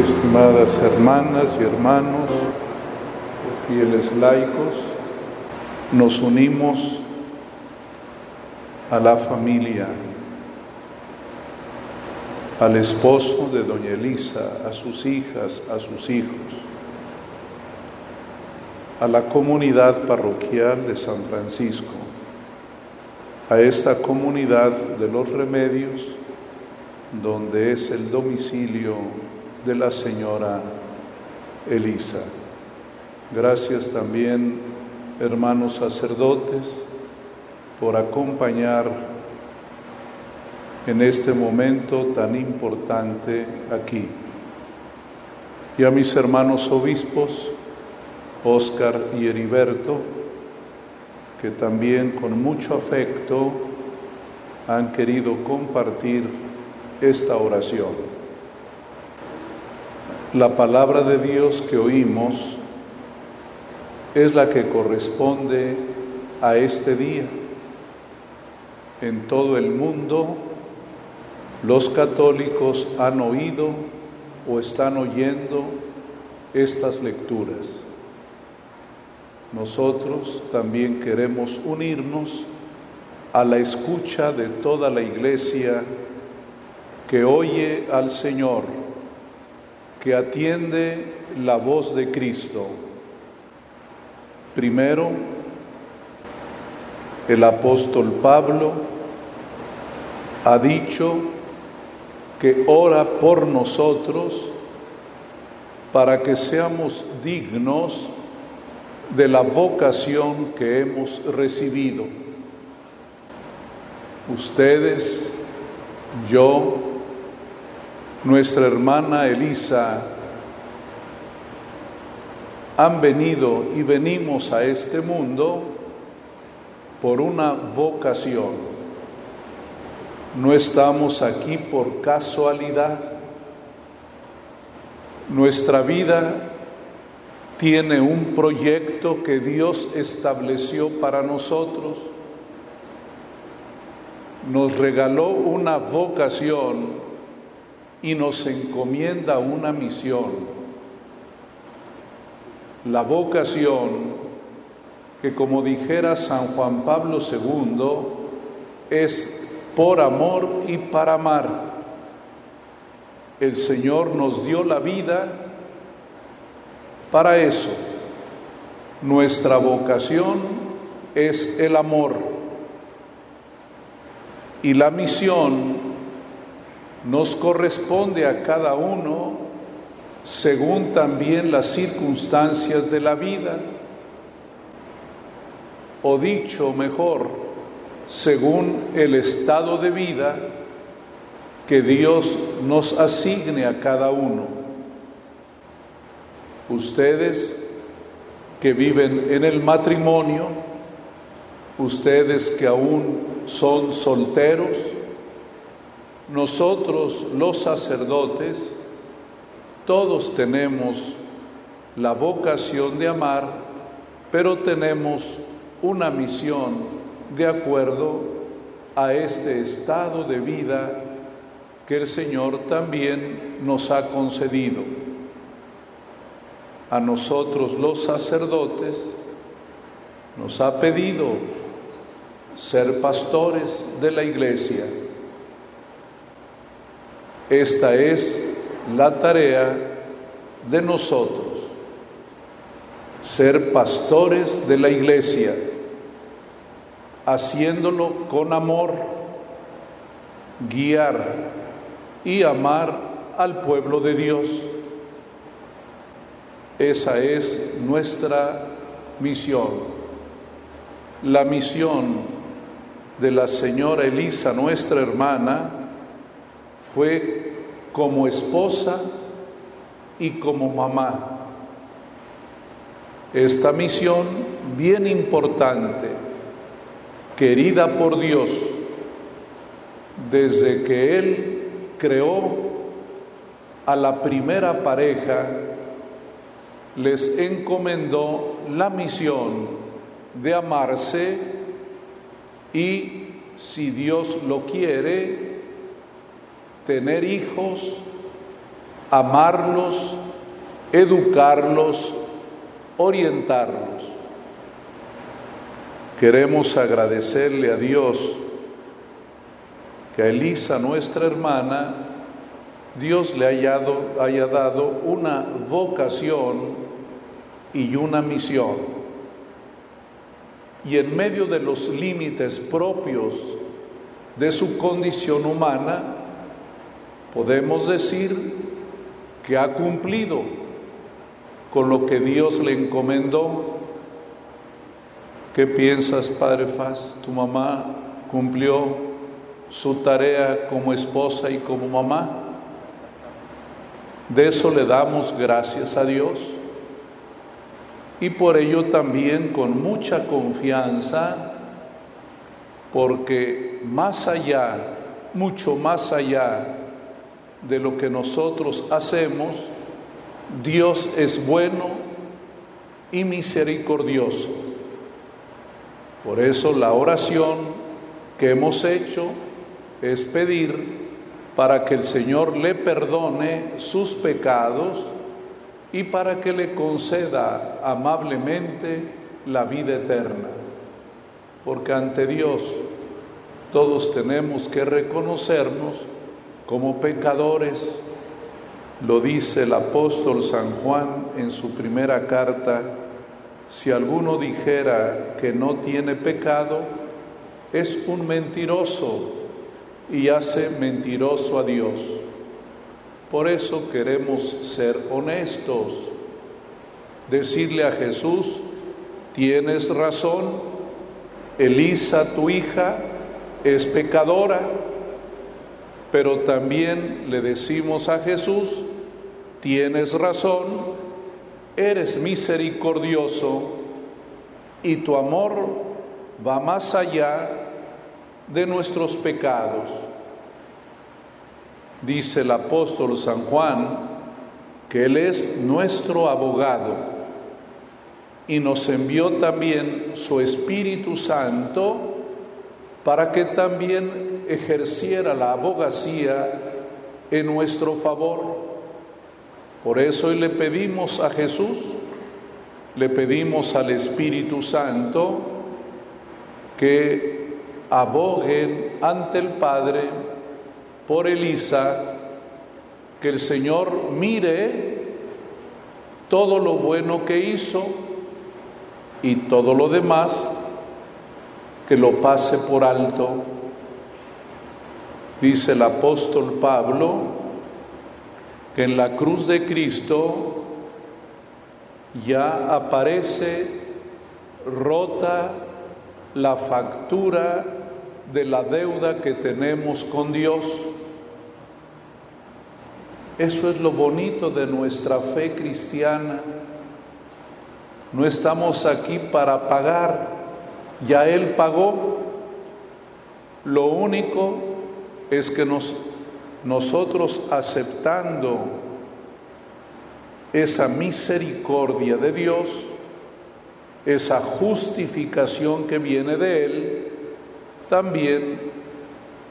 estimadas hermanas y hermanos, fieles laicos, nos unimos a la familia, al esposo de doña Elisa, a sus hijas, a sus hijos, a la comunidad parroquial de San Francisco, a esta comunidad de los remedios, donde es el domicilio de la señora Elisa. Gracias también, hermanos sacerdotes, por acompañar en este momento tan importante aquí. Y a mis hermanos obispos, Óscar y Heriberto, que también con mucho afecto han querido compartir esta oración. La palabra de Dios que oímos es la que corresponde a este día. En todo el mundo los católicos han oído o están oyendo estas lecturas. Nosotros también queremos unirnos a la escucha de toda la iglesia que oye al Señor que atiende la voz de Cristo. Primero, el apóstol Pablo ha dicho que ora por nosotros para que seamos dignos de la vocación que hemos recibido. Ustedes, yo, nuestra hermana Elisa, han venido y venimos a este mundo por una vocación. No estamos aquí por casualidad. Nuestra vida tiene un proyecto que Dios estableció para nosotros. Nos regaló una vocación y nos encomienda una misión, la vocación que como dijera San Juan Pablo II es por amor y para amar. El Señor nos dio la vida para eso. Nuestra vocación es el amor y la misión nos corresponde a cada uno según también las circunstancias de la vida, o dicho mejor, según el estado de vida que Dios nos asigne a cada uno. Ustedes que viven en el matrimonio, ustedes que aún son solteros, nosotros los sacerdotes, todos tenemos la vocación de amar, pero tenemos una misión de acuerdo a este estado de vida que el Señor también nos ha concedido. A nosotros los sacerdotes nos ha pedido ser pastores de la iglesia esta es la tarea de nosotros, ser pastores de la iglesia, haciéndolo con amor, guiar y amar al pueblo de Dios. Esa es nuestra misión. La misión de la señora Elisa, nuestra hermana, fue como esposa y como mamá. Esta misión bien importante, querida por Dios, desde que Él creó a la primera pareja, les encomendó la misión de amarse y, si Dios lo quiere, tener hijos amarlos, educarlos, orientarlos. Queremos agradecerle a Dios que a Elisa, nuestra hermana, Dios le haya dado, haya dado una vocación y una misión. Y en medio de los límites propios de su condición humana, podemos decir que ha cumplido con lo que Dios le encomendó. ¿Qué piensas, Padre Faz? ¿Tu mamá cumplió su tarea como esposa y como mamá? De eso le damos gracias a Dios y por ello también con mucha confianza, porque más allá, mucho más allá de lo que nosotros hacemos, Dios es bueno y misericordioso. Por eso la oración que hemos hecho es pedir para que el Señor le perdone sus pecados y para que le conceda amablemente la vida eterna. Porque ante Dios todos tenemos que reconocernos como pecadores. Lo dice el apóstol San Juan en su primera carta, si alguno dijera que no tiene pecado, es un mentiroso y hace mentiroso a Dios. Por eso queremos ser honestos, decirle a Jesús, tienes razón, Elisa, tu hija, es pecadora, pero también le decimos a Jesús, tienes razón, eres misericordioso y tu amor va más allá de nuestros pecados. Dice el apóstol San Juan que Él es nuestro abogado y nos envió también su Espíritu Santo para que también ejerciera la abogacía en nuestro favor. Por eso le pedimos a Jesús, le pedimos al Espíritu Santo que aboguen ante el Padre por Elisa, que el Señor mire todo lo bueno que hizo y todo lo demás que lo pase por alto. Dice el apóstol Pablo que en la cruz de Cristo ya aparece rota la factura de la deuda que tenemos con Dios. Eso es lo bonito de nuestra fe cristiana. No estamos aquí para pagar, ya Él pagó. Lo único es que nos, nosotros aceptando esa misericordia de Dios, esa justificación que viene de Él, también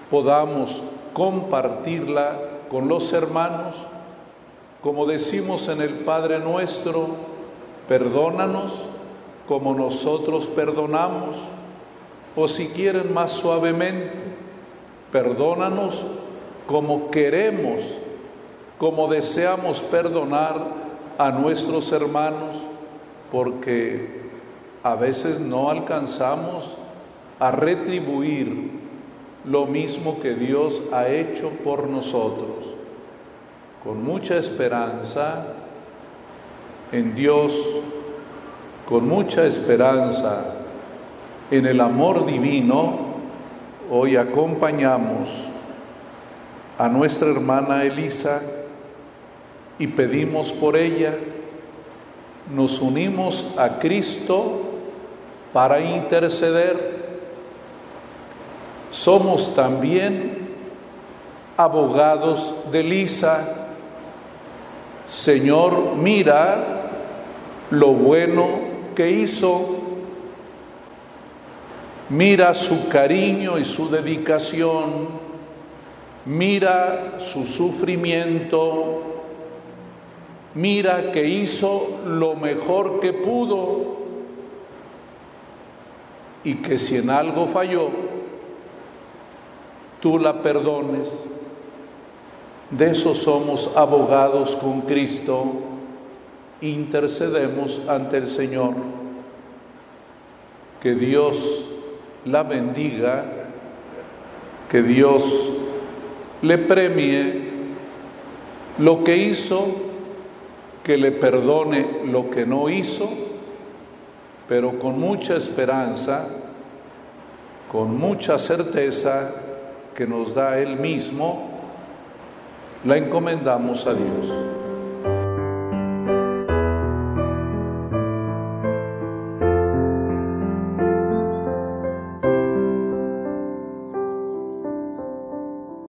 podamos compartirla con los hermanos, como decimos en el Padre nuestro, perdónanos como nosotros perdonamos, o si quieren más suavemente, perdónanos como queremos, como deseamos perdonar a nuestros hermanos, porque a veces no alcanzamos a retribuir lo mismo que Dios ha hecho por nosotros. Con mucha esperanza en Dios, con mucha esperanza en el amor divino, hoy acompañamos a nuestra hermana Elisa y pedimos por ella, nos unimos a Cristo para interceder. Somos también abogados de Lisa. Señor, mira lo bueno que hizo, mira su cariño y su dedicación, mira su sufrimiento, mira que hizo lo mejor que pudo y que si en algo falló, tú la perdones. De eso somos abogados con Cristo, intercedemos ante el Señor. Que Dios la bendiga, que Dios le premie lo que hizo, que le perdone lo que no hizo, pero con mucha esperanza, con mucha certeza que nos da Él mismo, la encomendamos a Dios.